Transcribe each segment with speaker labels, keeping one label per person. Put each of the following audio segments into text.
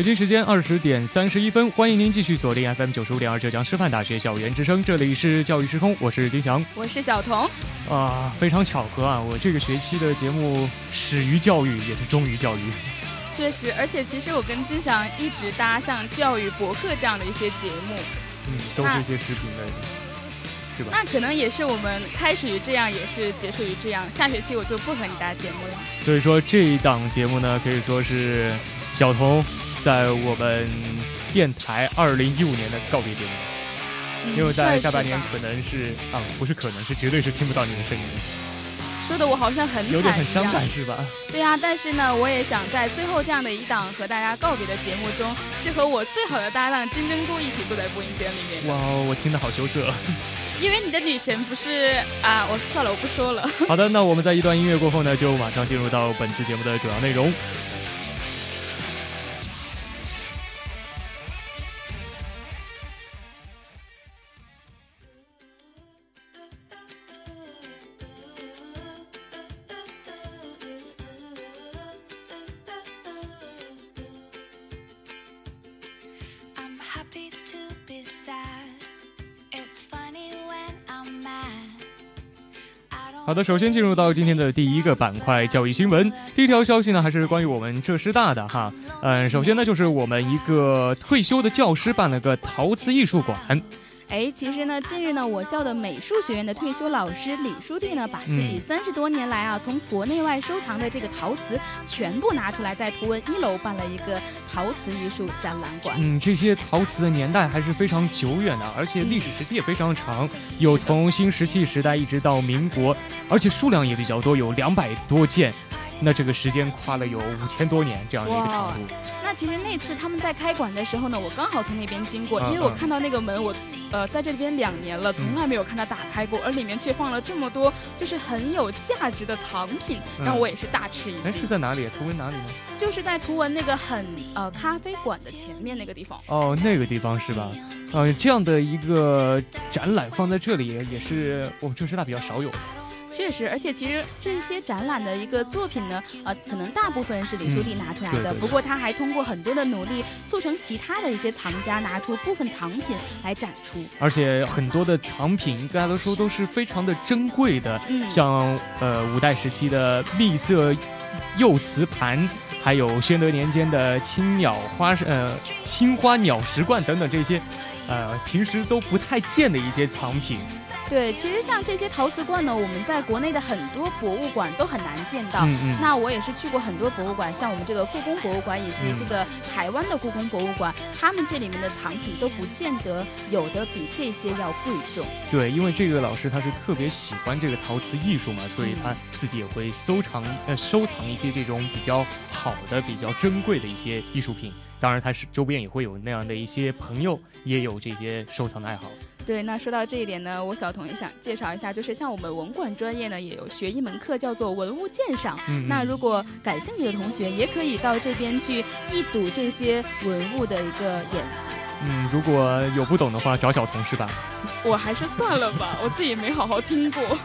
Speaker 1: 北京时间二十点三十一分，欢迎您继续锁定 FM 九十五点二浙江师范大学校园之声，这里是教育时空，我是金翔，
Speaker 2: 我是小彤。
Speaker 1: 啊，非常巧合啊，我这个学期的节目始于教育，也是终于教育。
Speaker 3: 确实，而且其实我跟金翔一直搭像教育博客这样的一些节目，
Speaker 1: 嗯，都是一些视频类的，是吧？
Speaker 3: 那可能也是我们开始于这样，也是结束于这样。下学期我就不和你搭节目了。
Speaker 1: 所以说这一档节目呢，可以说是小童。在我们电台二零一五年的告别节目，因为在下半年可能是啊，不是可能是绝对是听不到你的声音。
Speaker 3: 说的我好像很
Speaker 1: 有点很伤感是吧？
Speaker 3: 对呀，但是呢，我也想在最后这样的一档和大家告别的节目中，是和我最好的搭档金针菇一起坐在播音间里面。
Speaker 1: 哇，我听得好羞涩。
Speaker 3: 因为你的女神不是啊，我算了，我不说了。
Speaker 1: 好的，那我们在一段音乐过后呢，就马上进入到本次节目的主要内容。好的，首先进入到今天的第一个板块——教育新闻。第一条消息呢，还是关于我们浙师大的哈。嗯，首先呢，就是我们一个退休的教师办了个陶瓷艺术馆。
Speaker 4: 哎，其实呢，近日呢，我校的美术学院的退休老师李书弟呢，把自己三十多年来啊，从国内外收藏的这个陶瓷全部拿出来，在图文一楼办了一个陶瓷艺术展览馆。
Speaker 1: 嗯，这些陶瓷的年代还是非常久远的，而且历史时期也非常长，有从新石器时代一直到民国，而且数量也比较多，有两百多件。那这个时间跨了有五千多年这样的一个长度。
Speaker 4: 那其实那次他们在开馆的时候呢，我刚好从那边经过，因为我看到那个门，我呃在这边两年了，从来没有看它打开过，而里面却放了这么多就是很有价值的藏品，让我也是大吃一惊。
Speaker 1: 哎，是在哪里？图文哪里呢？
Speaker 4: 就是在图文那个很呃咖啡馆的前面那个地方。
Speaker 1: 哦，那个地方是吧？呃，这样的一个展览放在这里，也是我们浙师大比较少有的。
Speaker 4: 确实，而且其实这些展览的一个作品呢，呃，可能大部分是李书弟拿出来的。不过他还通过很多的努力，促成其他的一些藏家拿出部分藏品来展出。
Speaker 1: 而且很多的藏品，应该来说都是非常的珍贵的，像呃五代时期的秘色釉瓷盘，还有宣德年间的青鸟花呃青花鸟石罐等等这些，呃平时都不太见的一些藏品。
Speaker 4: 对，其实像这些陶瓷罐呢，我们在国内的很多博物馆都很难见到。嗯嗯。那我也是去过很多博物馆，像我们这个故宫博物馆以及这个台湾的故宫博物馆，他们这里面的藏品都不见得有的比这些要贵重。
Speaker 1: 对，因为这个老师他是特别喜欢这个陶瓷艺术嘛，所以他自己也会收藏呃收藏一些这种比较好的、比较珍贵的一些艺术品。当然，他是周边也会有那样的一些朋友，也有这些收藏的爱好。
Speaker 3: 对，那说到这一点呢，我小童也想介绍一下，就是像我们文管专业呢，也有学一门课叫做文物鉴赏。那如果感兴趣的同学，也可以到这边去一睹这些文物的一个演。
Speaker 1: 嗯，如果有不懂的话，找小童是吧？
Speaker 3: 我还是算了吧，我自己没好好听过。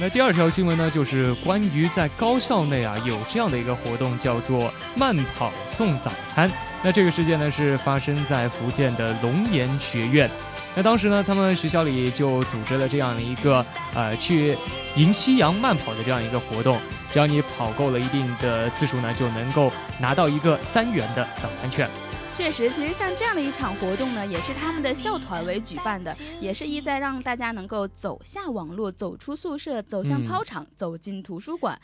Speaker 1: 那第二条新闻呢，就是关于在高校内啊有这样的一个活动，叫做慢跑送早餐。那这个事件呢是发生在福建的龙岩学院。那当时呢，他们学校里就组织了这样的一个呃去迎夕阳慢跑的这样一个活动，只要你跑够了一定的次数呢，就能够拿到一个三元的早餐券。
Speaker 3: 确实，其实像这样的一场活动呢，也是他们的校团委举办的，也是意在让大家能够走下网络，走出宿舍，走向操场，走进图书馆。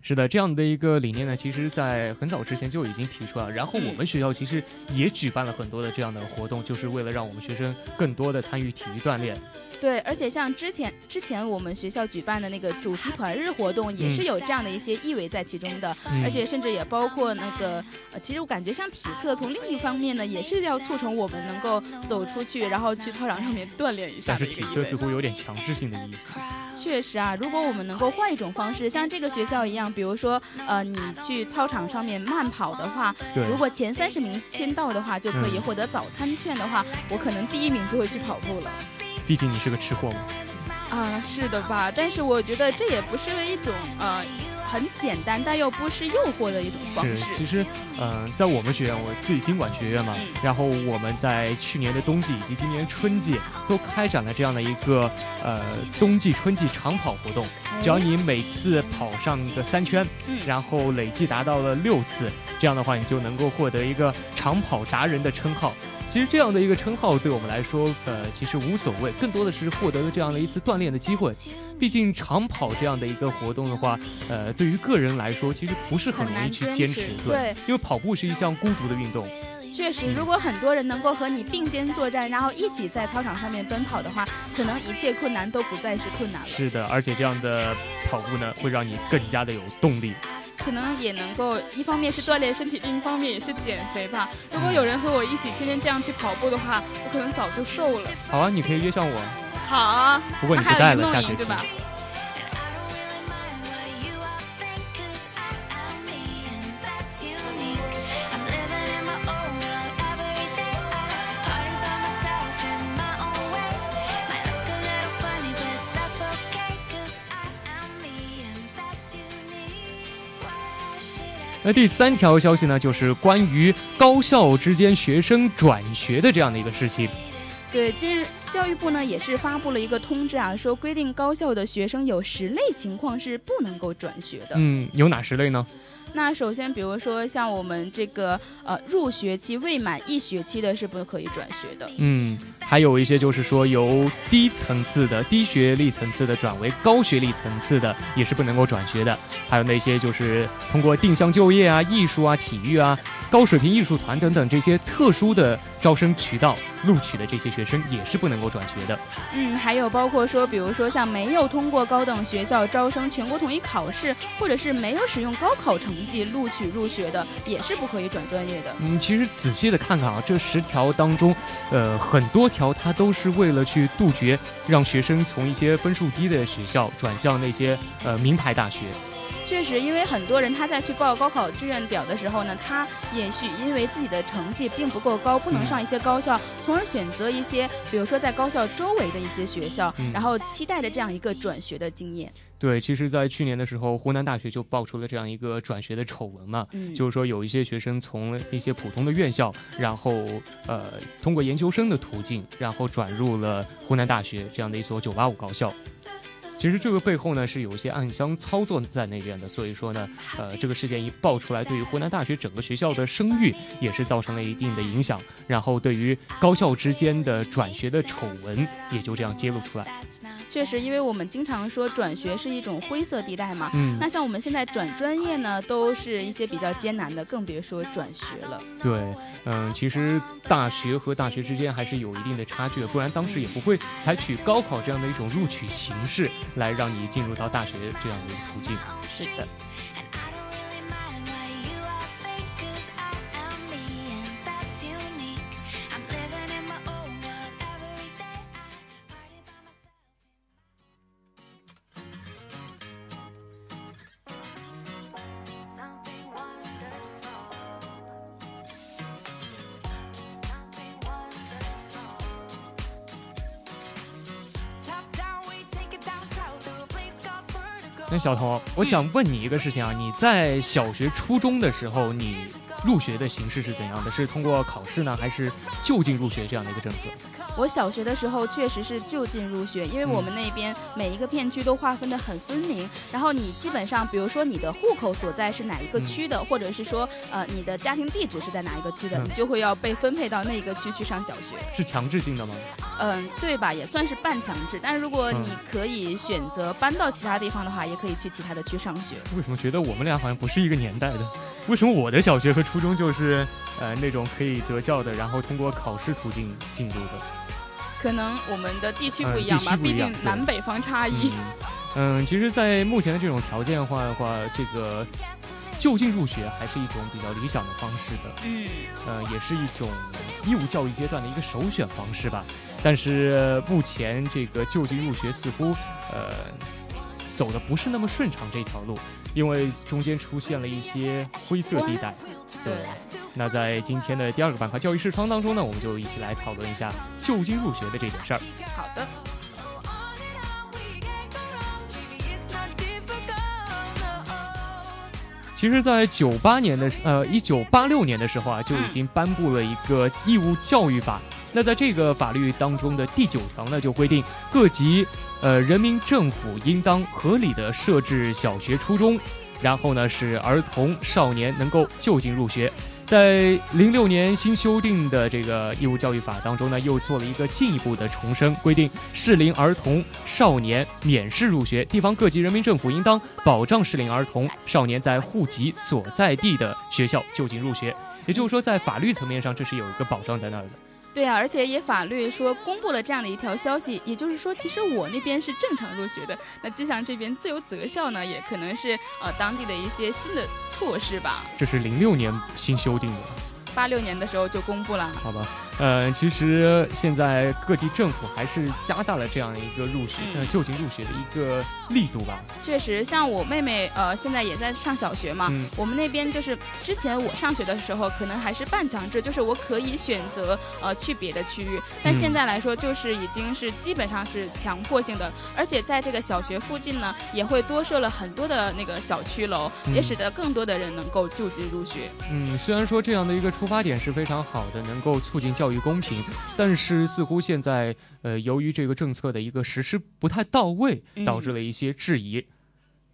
Speaker 1: 是的，这样的一个理念呢，其实，在很早之前就已经提出了。然后我们学校其实也举办了很多的这样的活动，就是为了让我们学生更多的参与体育锻炼。
Speaker 3: 对，而且像之前之前我们学校举办的那个主题团日活动，也是有这样的一些意味在其中的，而且甚至也包括那个，呃，其实我感觉像体测，从另一方面呢，也是要促成我们能够走出去，然后去操场上面锻炼一下。
Speaker 1: 但是体测似乎有点强制性的意思。
Speaker 3: 确实啊，如果我们能够换一种方式，像这个学校一样，比如说，呃，你去操场上面慢跑的话，如果前三十名签到的话，就可以获得早餐券的话，我可能第一名就会去跑步了。
Speaker 1: 毕竟你是个吃货嘛。
Speaker 3: 啊，是的吧？但是我觉得这也不是一种呃很简单但又不失诱惑的一种方式。
Speaker 1: 其实，嗯，在我们学院，我自己经管学院嘛，然后我们在去年的冬季以及今年春季都开展了这样的一个呃冬季春季长跑活动。只要你每次跑上个三圈，然后累计达到了六次，这样的话你就能够获得一个长跑达人的称号。其实这样的一个称号对我们来说，呃，其实无所谓，更多的是获得了这样的一次锻炼的机会。毕竟长跑这样的一个活动的话，呃，对于个人来说，其实不是很容易去坚持，对，因为跑步是一项孤独的运动。
Speaker 3: 确实，如果很多人能够和你并肩作战，然后一起在操场上面奔跑的话，可能一切困难都不再是困难了。
Speaker 1: 是的，而且这样的跑步呢，会让你更加的有动力。
Speaker 3: 可能也能够一方面是锻炼身体，另一方面也是减肥吧。如果有人和我一起天天这样去跑步的话，我可能早就瘦了。
Speaker 1: 好啊，你可以约上我。
Speaker 3: 好啊，
Speaker 1: 不过你不在了，下学期。那第三条消息呢，就是关于高校之间学生转学的这样的一个事情。
Speaker 3: 对，近日教育部呢也是发布了一个通知啊，说规定高校的学生有十类情况是不能够转学的。
Speaker 1: 嗯，有哪十类呢？
Speaker 3: 那首先，比如说像我们这个呃入学期未满一学期的，是不可以转学的。
Speaker 1: 嗯，还有一些就是说由低层次的、低学历层次的转为高学历层次的，也是不能够转学的。还有那些就是通过定向就业啊、艺术啊、体育啊。高水平艺术团等等这些特殊的招生渠道录取的这些学生也是不能够转学的。
Speaker 3: 嗯，还有包括说，比如说像没有通过高等学校招生全国统一考试，或者是没有使用高考成绩录取入学的，也是不可以转专业的。
Speaker 1: 嗯，其实仔细的看看啊，这十条当中，呃，很多条它都是为了去杜绝让学生从一些分数低的学校转向那些呃名牌大学。
Speaker 3: 确实，因为很多人他在去报高考志愿表的时候呢，他也许因为自己的成绩并不够高，不能上一些高校，从而选择一些，比如说在高校周围的一些学校，然后期待着这样一个转学的经验。
Speaker 1: 对，其实，在去年的时候，湖南大学就爆出了这样一个转学的丑闻嘛，就是说有一些学生从一些普通的院校，然后呃通过研究生的途径，然后转入了湖南大学这样的一所985高校。其实这个背后呢是有一些暗箱操作在那边的，所以说呢，呃，这个事件一爆出来，对于湖南大学整个学校的声誉也是造成了一定的影响，然后对于高校之间的转学的丑闻也就这样揭露出来。
Speaker 3: 确实，因为我们经常说转学是一种灰色地带嘛，嗯，那像我们现在转专业呢，都是一些比较艰难的，更别说转学了。
Speaker 1: 对，嗯，其实大学和大学之间还是有一定的差距的，不然当时也不会采取高考这样的一种录取形式来让你进入到大学这样的一个途径。
Speaker 3: 是的。
Speaker 1: 那小童，我想问你一个事情啊，你在小学、初中的时候，你入学的形式是怎样的？是通过考试呢，还是就近入学这样的一个政策？
Speaker 3: 我小学的时候确实是就近入学，因为我们那边每一个片区都划分的很分明。然后你基本上，比如说你的户口所在是哪一个区的，或者是说呃你的家庭地址是在哪一个区的，你就会要被分配到那个区去上小学。
Speaker 1: 是强制性的吗？
Speaker 3: 嗯，对吧？也算是半强制。但是如果你可以选择搬到其他地方的话，也可以去其他的区上学。
Speaker 1: 为什么觉得我们俩好像不是一个年代的？为什么我的小学和初中就是呃那种可以择校的，然后通过考试途径进入的？
Speaker 3: 可能我们的地区不一样吧，毕竟南北方差异。
Speaker 1: 嗯，其实，在目前的这种条件化的话，这个就近入学还是一种比较理想的方式的。
Speaker 3: 嗯，
Speaker 1: 呃，也是一种义务教育阶段的一个首选方式吧。但是目前这个就近入学似乎呃走的不是那么顺畅这条路，因为中间出现了一些灰色地带。
Speaker 3: 对。
Speaker 1: 那在今天的第二个板块教育视窗当中呢，我们就一起来讨论一下就近入学的这件事儿。
Speaker 3: 好的。
Speaker 1: 其实，在九八年的呃一九八六年的时候啊，就已经颁布了一个义务教育法。那在这个法律当中的第九条呢，就规定各级呃人民政府应当合理的设置小学、初中，然后呢，使儿童少年能够就近入学。在零六年新修订的这个义务教育法当中呢，又做了一个进一步的重申，规定适龄儿童少年免试入学，地方各级人民政府应当保障适龄儿童少年在户籍所在地的学校就近入学。也就是说，在法律层面上，这是有一个保障在那儿的。
Speaker 3: 对啊，而且也法律说公布了这样的一条消息，也就是说，其实我那边是正常入学的。那吉祥这边自由择校呢，也可能是呃当地的一些新的措施吧。
Speaker 1: 这是零六年新修订的，
Speaker 3: 八六年的时候就公布了。
Speaker 1: 好吧。呃，其实现在各地政府还是加大了这样一个入学、呃就近入学的一个力度吧。
Speaker 3: 确实，像我妹妹，呃，现在也在上小学嘛。嗯。我们那边就是之前我上学的时候，可能还是半强制，就是我可以选择呃去别的区域。但现在来说，就是已经是基本上是强迫性的，而且在这个小学附近呢，也会多设了很多的那个小区楼，也使得更多的人能够就近入学。
Speaker 1: 嗯，虽然说这样的一个出发点是非常好的，能够促进教。教育公平，但是似乎现在，呃，由于这个政策的一个实施不太到位，导致了一些质疑。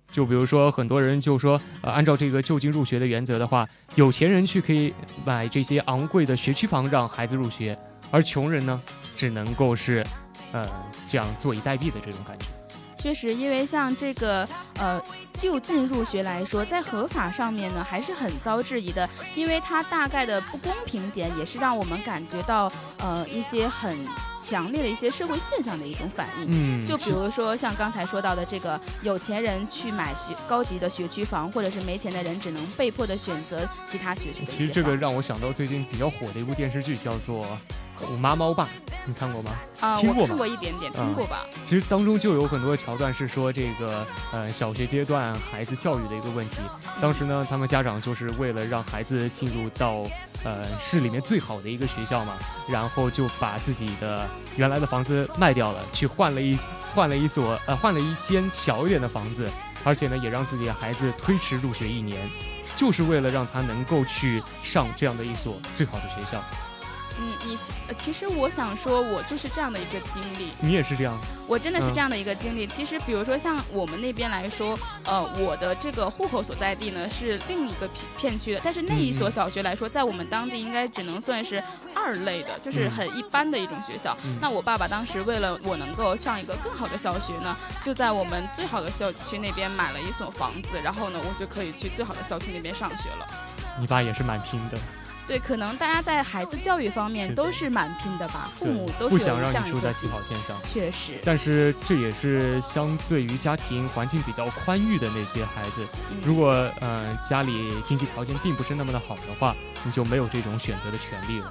Speaker 1: 就比如说，很多人就说，呃，按照这个就近入学的原则的话，有钱人去可以买这些昂贵的学区房让孩子入学，而穷人呢，只能够是，呃，这样坐以待毙的这种感觉。
Speaker 3: 确实，因为像这个呃就近入学来说，在合法上面呢还是很遭质疑的，因为它大概的不公平点也是让我们感觉到呃一些很强烈的一些社会现象的一种反应。
Speaker 1: 嗯，
Speaker 3: 就比如说像刚才说到的这个有钱人去买学高级的学区房，或者是没钱的人只能被迫的选择其他学区。
Speaker 1: 其实这个让我想到最近比较火的一部电视剧，叫做。虎妈猫爸，你看过吗？
Speaker 3: 啊，
Speaker 1: 听过
Speaker 3: 看过一点点，听过吧？
Speaker 1: 其实当中就有很多桥段是说这个呃小学阶段孩子教育的一个问题。当时呢，他们家长就是为了让孩子进入到呃市里面最好的一个学校嘛，然后就把自己的原来的房子卖掉了，去换了一换了一所呃换了一间小一点的房子，而且呢也让自己的孩子推迟入学一年，就是为了让他能够去上这样的一所最好的学校。
Speaker 3: 嗯，你其其实我想说，我就是这样的一个经历。
Speaker 1: 你也是这样？
Speaker 3: 我真的是这样的一个经历。其实，比如说像我们那边来说，呃，我的这个户口所在地呢是另一个片片区的，但是那一所小学来说，在我们当地应该只能算是二类的，就是很一般的一种学校。那我爸爸当时为了我能够上一个更好的小学呢，就在我们最好的校区那边买了一所房子，然后呢，我就可以去最好的校区那边上学了。
Speaker 1: 你爸也是蛮拼的。
Speaker 3: 对，可能大家在孩子教育方面都是蛮拼的吧，父母都
Speaker 1: 不想让你输在起跑线上。
Speaker 3: 确实，
Speaker 1: 但是这也是相对于家庭环境比较宽裕的那些孩子，如果呃家里经济条件并不是那么的好的话，你就没有这种选择的权利了。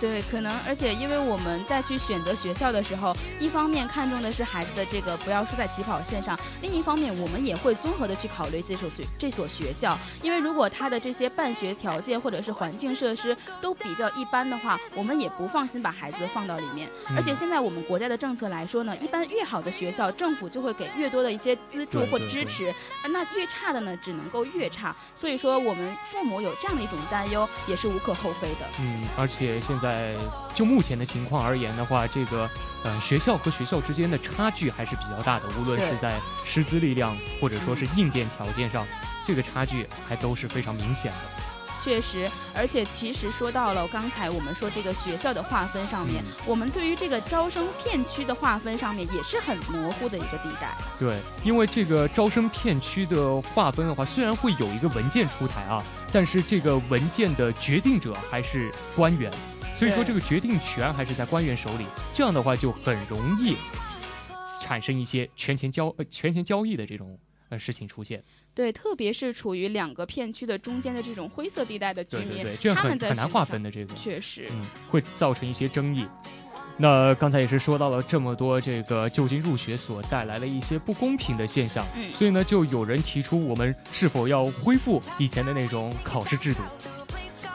Speaker 3: 对，可能，而且因为我们在去选择学校的时候，一方面看重的是孩子的这个不要输在起跑线上，另一方面我们也会综合的去考虑这所学这所学校，因为如果他的这些办学条件或者是环境设施都比较一般的话，我们也不放心把孩子放到里面。而且现在我们国家的政策来说呢，一般越好的学校，政府就会给越多的一些资助或支持，那越差的呢，只能够越差。所以说，我们父母有这样的一种担忧，也是无可厚非的。
Speaker 1: 嗯，而且现在。在就目前的情况而言的话，这个呃学校和学校之间的差距还是比较大的，无论是在师资力量或者说是硬件条件上，这个差距还都是非常明显的。
Speaker 3: 确实，而且其实说到了刚才我们说这个学校的划分上面，我们对于这个招生片区的划分上面也是很模糊的一个地带。
Speaker 1: 对，因为这个招生片区的划分的话，虽然会有一个文件出台啊，但是这个文件的决定者还是官员，所以说这个决定权还是在官员手里。这样的话就很容易产生一些权钱交呃权钱交易的这种呃事情出现。
Speaker 3: 对，特别是处于两个片区的中间的这种灰色地带的局面，
Speaker 1: 这样很很难划分的。这个
Speaker 3: 确实，
Speaker 1: 嗯，会造成一些争议。那刚才也是说到了这么多这个就近入学所带来的一些不公平的现象，
Speaker 3: 嗯，
Speaker 1: 所以呢，就有人提出我们是否要恢复以前的那种考试制度。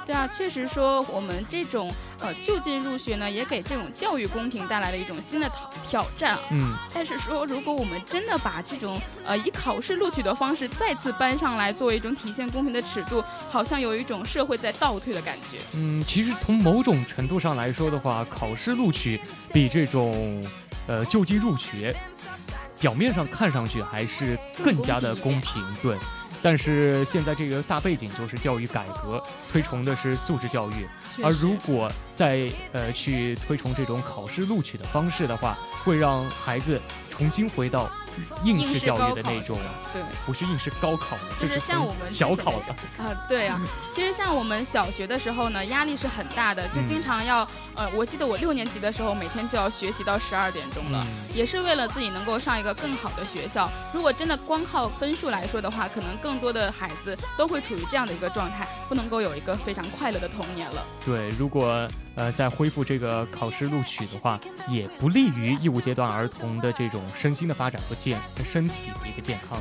Speaker 3: 对啊，确实说我们这种呃就近入学呢，也给这种教育公平带来了一种新的挑挑战。
Speaker 1: 嗯，
Speaker 3: 但是说如果我们真的把这种呃以考试录取的方式再次搬上来，作为一种体现公平的尺度，好像有一种社会在倒退的感觉。
Speaker 1: 嗯，其实从某种程度上来说的话，考试录取比这种呃就近入学，表面上看上去还是更加的公平。对。但是现在这个大背景就是教育改革，推崇的是素质教育，而如果再呃去推崇这种考试录取的方式的话，会让孩子重新回到。应试教育的那种，
Speaker 3: 对，
Speaker 1: 不是应试高考的，
Speaker 3: 就是像我们
Speaker 1: 小考的
Speaker 3: 啊，对啊。其实像我们小学的时候呢，压力是很大的，就经常要呃，我记得我六年级的时候，每天就要学习到十二点钟了，也是为了自己能够上一个更好的学校。如果真的光靠分数来说的话，可能更多的孩子都会处于这样的一个状态，不能够有一个非常快乐的童年了。
Speaker 1: 对，如果呃在恢复这个考试录取的话，也不利于义务阶段儿童的这种身心的发展和健。身体的一个健康，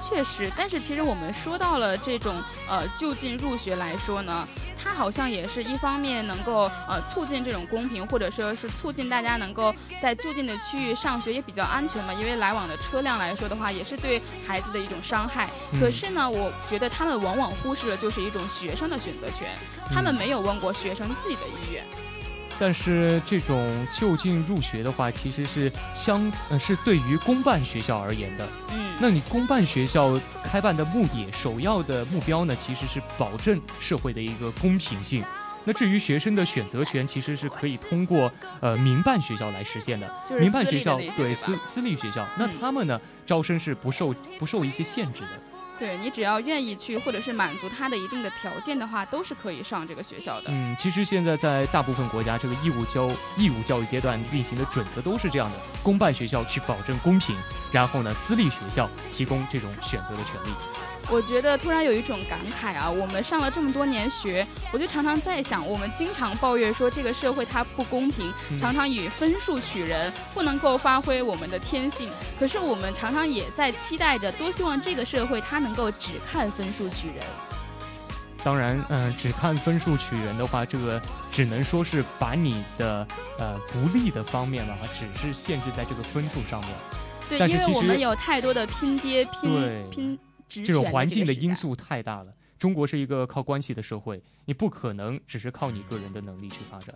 Speaker 3: 确实。但是其实我们说到了这种呃就近入学来说呢，它好像也是一方面能够呃促进这种公平，或者说是促进大家能够在就近的区域上学也比较安全嘛。因为来往的车辆来说的话，也是对孩子的一种伤害。可是呢，我觉得他们往往忽视了就是一种学生的选择权，他们没有问过学生自己的意愿。
Speaker 1: 但是这种就近入学的话，其实是相呃是对于公办学校而言的。
Speaker 3: 嗯，
Speaker 1: 那你公办学校开办的目的，首要的目标呢，其实是保证社会的一个公平性。那至于学生的选择权，其实是可以通过呃民办学校来实现的。民办学校对私私立学校，那他们呢招生是不受不受一些限制的。
Speaker 3: 对你只要愿意去，或者是满足他的一定的条件的话，都是可以上这个学校的。
Speaker 1: 嗯，其实现在在大部分国家，这个义务教义务教育阶段运行的准则都是这样的：公办学校去保证公平，然后呢，私立学校提供这种选择的权利。
Speaker 3: 我觉得突然有一种感慨啊，我们上了这么多年学，我就常常在想，我们经常抱怨说这个社会它不公平，常常以分数取人，不能够发挥我们的天性。可是我们常常也在期待着，多希望这个社会它能够只看分数取人。
Speaker 1: 当然，嗯，只看分数取人的话，这个只能说是把你的呃不利的方面的话，只是限制在这个分数上面。
Speaker 3: 对，因为我们有太多的拼爹拼拼。
Speaker 1: 这种环境的因素太大了。中国是一个靠关系的社会，你不可能只是靠你个人的能力去发展。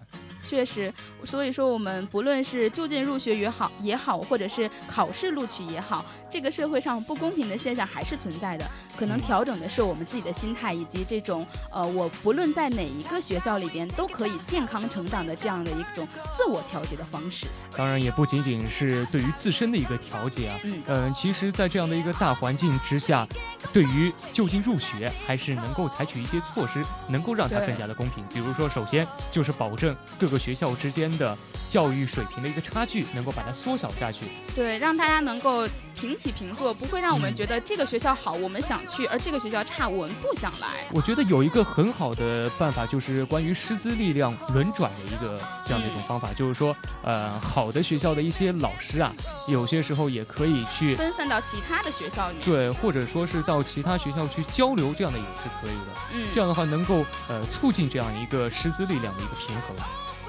Speaker 3: 确实，所以说我们不论是就近入学也好也好，或者是考试录取也好，这个社会上不公平的现象还是存在的。可能调整的是我们自己的心态，以及这种呃，我不论在哪一个学校里边都可以健康成长的这样的一种自我调节的方式。
Speaker 1: 当然，也不仅仅是对于自身的一个调节啊。
Speaker 3: 嗯
Speaker 1: 嗯，其实，在这样的一个大环境之下，对于就近入学还是。能够采取一些措施，能够让它更加的公平。比如说，首先就是保证各个学校之间的教育水平的一个差距，能够把它缩小下去。
Speaker 3: 对，让大家能够平起平坐，不会让我们觉得这个学校好，我们想去；而这个学校差，我们不想来。
Speaker 1: 我觉得有一个很好的办法，就是关于师资力量轮转的一个这样的一种方法，就是说，呃，好的学校的一些老师啊，有些时候也可以去
Speaker 3: 分散到其他的学校里面。
Speaker 1: 对，或者说是到其他学校去交流，这样的也是。可以的，
Speaker 3: 嗯，
Speaker 1: 这样的话能够呃促进这样一个师资力量的一个平衡。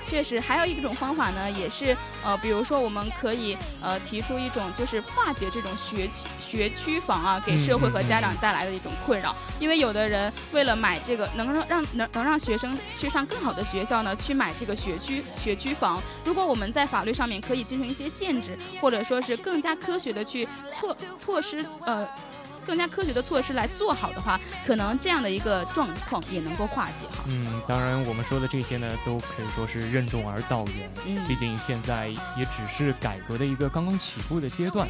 Speaker 3: 确实，还有一种方法呢，也是呃，比如说我们可以呃提出一种，就是化解这种学区学区房啊，给社会和家长带来的一种困扰。因为有的人为了买这个能让让能能让学生去上更好的学校呢，去买这个学区学区房。如果我们在法律上面可以进行一些限制，或者说是更加科学的去措措施呃。更加科学的措施来做好的话，可能这样的一个状况也能够化解哈。
Speaker 1: 嗯，当然我们说的这些呢，都可以说是任重而道远。嗯，毕竟现在也只是改革的一个刚刚起步的阶段，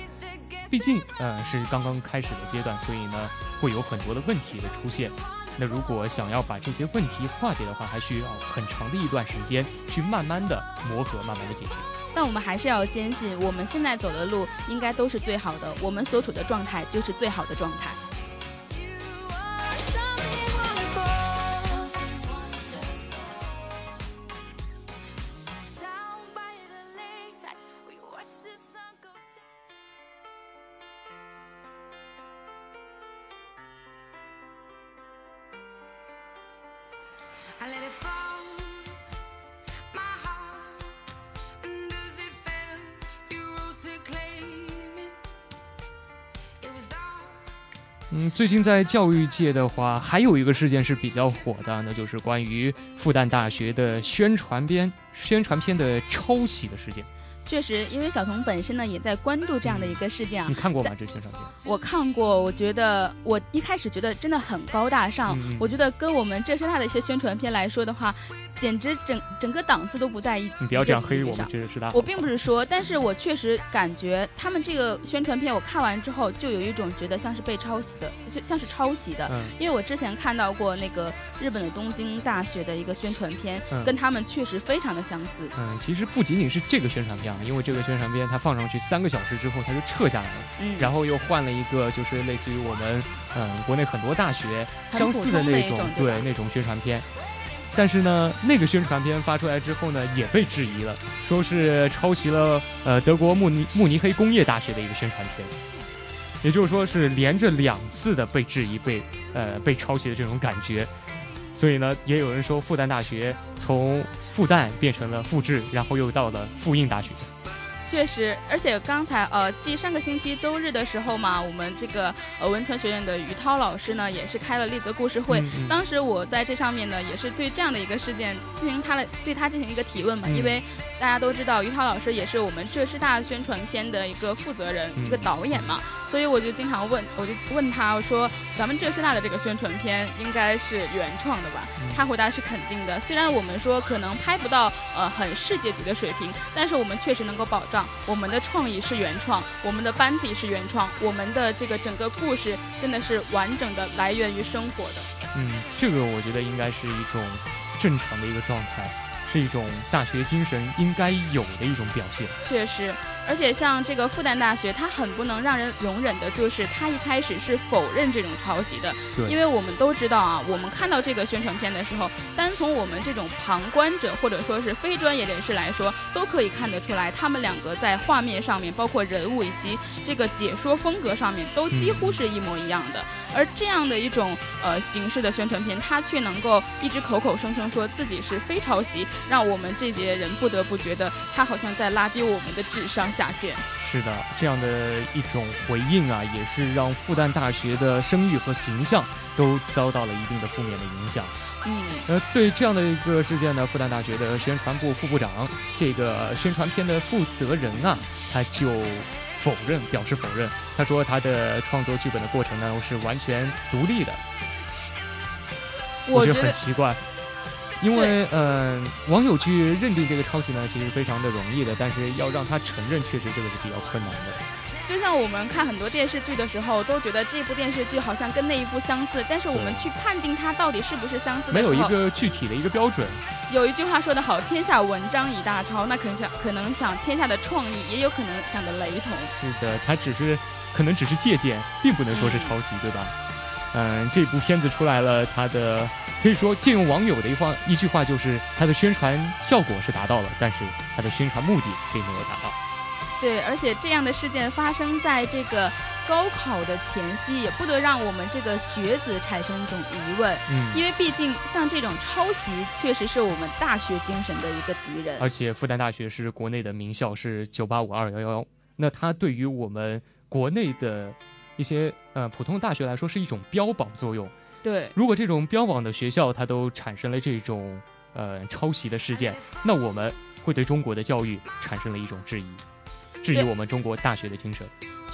Speaker 1: 毕竟呃是刚刚开始的阶段，所以呢会有很多的问题的出现。那如果想要把这些问题化解的话，还需要很长的一段时间去慢慢的磨合，慢慢的解决。
Speaker 3: 但我们还是要坚信，我们现在走的路应该都是最好的，我们所处的状态就是最好的状态。
Speaker 1: 嗯，最近在教育界的话，还有一个事件是比较火的，那就是关于复旦大学的宣传片宣传片的抄袭的事件。
Speaker 3: 确实，因为小童本身呢也在关注这样的一个事件啊。
Speaker 1: 你看过吗？这宣传片？
Speaker 3: 我看过，我觉得我一开始觉得真的很高大上。我觉得跟我们浙师大的一些宣传片来说的话，简直整整个档次都不在一。
Speaker 1: 你不要这样黑我们浙师大。
Speaker 3: 我并不是说，但是我确实感觉他们这个宣传片我看完之后，就有一种觉得像是被抄袭的，就像是抄袭的。嗯。因为我之前看到过那个日本的东京大学的一个宣传片，跟他们确实非常的相似。
Speaker 1: 嗯，其实不仅仅是这个宣传片啊。因为这个宣传片它放上去三个小时之后，它就撤下来了，嗯，然后又换了一个，就是类似于我们嗯国内很多大学相似的那种，对那种宣传片。但是呢，那个宣传片发出来之后呢，也被质疑了，说是抄袭了呃德国慕尼慕尼黑工业大学的一个宣传片，也就是说是连着两次的被质疑、被呃被抄袭的这种感觉。所以呢，也有人说复旦大学从复旦变成了复制，然后又到了复印大学。
Speaker 3: 确实，而且刚才呃，继上个星期周日的时候嘛，我们这个呃文传学院的于涛老师呢，也是开了丽泽故事会。当时我在这上面呢，也是对这样的一个事件进行他的对他进行一个提问嘛，因为大家都知道于涛老师也是我们浙师大宣传片的一个负责人，一个导演嘛，所以我就经常问，我就问他我说，咱们浙师大的这个宣传片应该是原创的吧？他回答是肯定的。虽然我们说可能拍不到呃很世界级的水平，但是我们确实能够保障。我们的创意是原创，我们的班底是原创，我们的这个整个故事真的是完整的来源于生活的。
Speaker 1: 嗯，这个我觉得应该是一种正常的一个状态，是一种大学精神应该有的一种表现。
Speaker 3: 确实。而且像这个复旦大学，它很不能让人容忍的，就是它一开始是否认这种抄袭的。
Speaker 1: 对。
Speaker 3: 因为我们都知道啊，我们看到这个宣传片的时候，单从我们这种旁观者或者说是非专业人士来说，都可以看得出来，他们两个在画面上面，包括人物以及这个解说风格上面，都几乎是一模一样的。而这样的一种呃形式的宣传片，它却能够一直口口声声说自己是非抄袭，让我们这些人不得不觉得他好像在拉低我们的智商下线。
Speaker 1: 是的，这样的一种回应啊，也是让复旦大学的声誉和形象都遭到了一定的负面的影响。
Speaker 3: 嗯，
Speaker 1: 呃，对这样的一个事件呢，复旦大学的宣传部副部长，这个宣传片的负责人啊，他就。否认，表示否认。他说他的创作剧本的过程呢是完全独立的。
Speaker 3: 我
Speaker 1: 觉得很奇怪，因为嗯，网友去认定这个抄袭呢，其实非常的容易的，但是要让他承认，确实这个是比较困难的。
Speaker 3: 就像我们看很多电视剧的时候，都觉得这部电视剧好像跟那一部相似，但是我们去判定它到底是不是相似的
Speaker 1: 时候，没有一个具体的一个标准。
Speaker 3: 有一句话说得好：“天下文章一大抄。”那可能想，可能想天下的创意，也有可能想的雷同。
Speaker 1: 是的，它只是可能只是借鉴，并不能说是抄袭，对吧？嗯，这部片子出来了，它的可以说借用网友的一话一句话，就是它的宣传效果是达到了，但是它的宣传目的并没有达到。
Speaker 3: 对，而且这样的事件发生在这个高考的前夕，也不得让我们这个学子产生一种疑问。嗯，因为毕竟像这种抄袭，确实是我们大学精神的一个敌人。
Speaker 1: 而且复旦大学是国内的名校，是九八五二幺幺。那它对于我们国内的一些呃普通大学来说，是一种标榜作用。
Speaker 3: 对，
Speaker 1: 如果这种标榜的学校它都产生了这种呃抄袭的事件，那我们会对中国的教育产生了一种质疑，质疑我们中国大学的精神。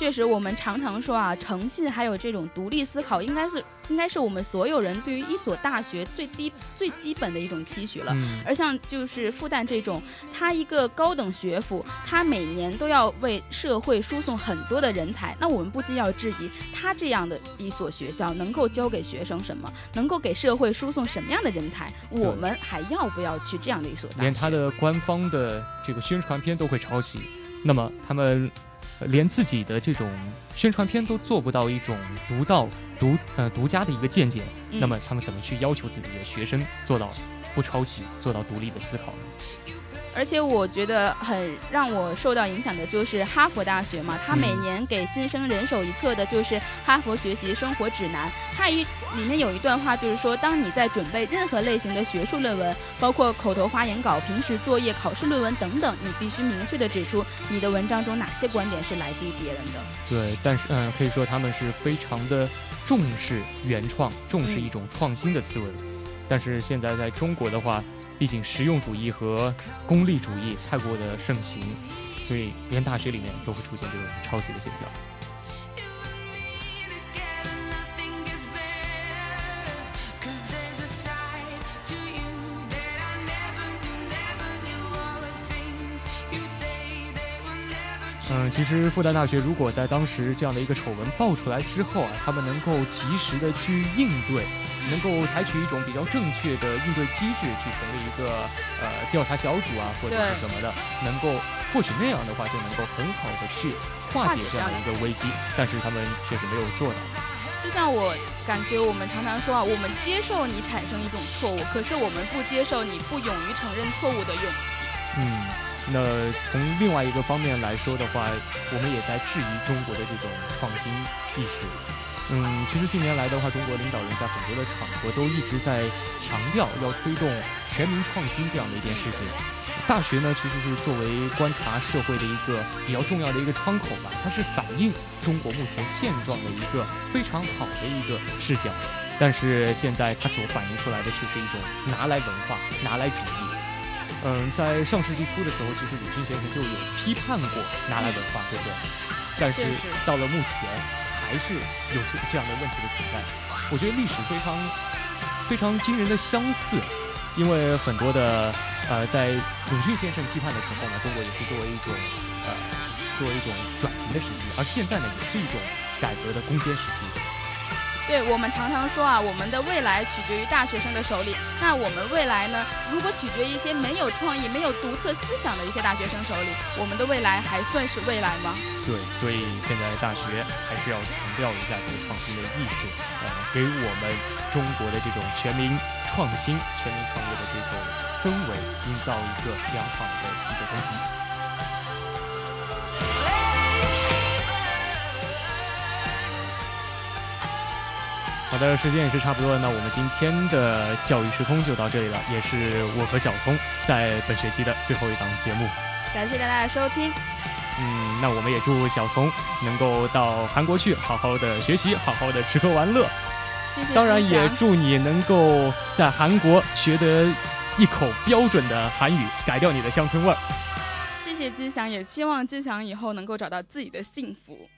Speaker 3: 确实，我们常常说啊，诚信还有这种独立思考，应该是应该是我们所有人对于一所大学最低最基本的一种期许了。而像就是复旦这种，它一个高等学府，它每年都要为社会输送很多的人才，那我们不禁要质疑，它这样的一所学校能够教给学生什么，能够给社会输送什么样的人才？我们还要不要去这样的一所大学？
Speaker 1: 连它的官方的这个宣传片都会抄袭，那么他们。连自己的这种宣传片都做不到一种独到、独呃独家的一个见解，那么他们怎么去要求自己的学生做到不抄袭、做到独立的思考呢？
Speaker 3: 而且我觉得很让我受到影响的就是哈佛大学嘛，它每年给新生人手一册的就是《哈佛学习生活指南》，它一里面有一段话就是说，当你在准备任何类型的学术论文，包括口头发言稿、平时作业、考试论文等等，你必须明确的指出你的文章中哪些观点是来自于别人的。
Speaker 1: 对，但是嗯，可以说他们是非常的重视原创，重视一种创新的思维，但是现在在中国的话。毕竟实用主义和功利主义太过的盛行，所以连大学里面都会出现这种抄袭的现象。嗯，其实复旦大学如果在当时这样的一个丑闻爆出来之后啊，他们能够及时的去应对。能够采取一种比较正确的应对机制，去成立一个呃调查小组啊，或者是什么的，能够或许那样的话就能够很好的去化解这样的一个危机，但是他们确实没有做到。
Speaker 3: 就像我感觉，我们常常说啊，我们接受你产生一种错误，可是我们不接受你不勇于承认错误的勇气。
Speaker 1: 嗯，那从另外一个方面来说的话，我们也在质疑中国的这种创新意识。嗯，其实近年来的话，中国领导人在很多的场合都一直在强调要推动全民创新这样的一件事情。大学呢，其实是作为观察社会的一个比较重要的一个窗口吧，它是反映中国目前现状的一个非常好的一个视角。但是现在它所反映出来的却是一种拿来文化、拿来主义。嗯，在上世纪初的时候，其实鲁迅先生就有批判过拿来文化，对不对？但是到了目前。还是有这这样的问题的存在，我觉得历史非常非常惊人的相似，因为很多的呃，在鲁迅先生批判的时候呢，中国也是作为一种呃作为一种转型的时期，而现在呢，也是一种改革的攻坚时期。
Speaker 3: 对我们常常说啊，我们的未来取决于大学生的手里。那我们未来呢？如果取决于一些没有创意、没有独特思想的一些大学生手里，我们的未来还算是未来吗？
Speaker 1: 对，所以现在大学还是要强调一下这个创新的意识，呃，给我们中国的这种全民创新、全民创业的这种氛围，营造一个良好的一个东西。的，时间也是差不多了。那我们今天的教育时空就到这里了，也是我和小聪在本学期的最后一档节目。
Speaker 3: 感谢大家的收听。
Speaker 1: 嗯，那我们也祝小聪能够到韩国去，好好的学习，好好的吃喝玩乐。
Speaker 3: 谢谢。
Speaker 1: 当然也祝你能够在韩国学得一口标准的韩语，改掉你的乡村味儿。
Speaker 3: 谢谢吉祥，也希望吉祥以后能够找到自己的幸福。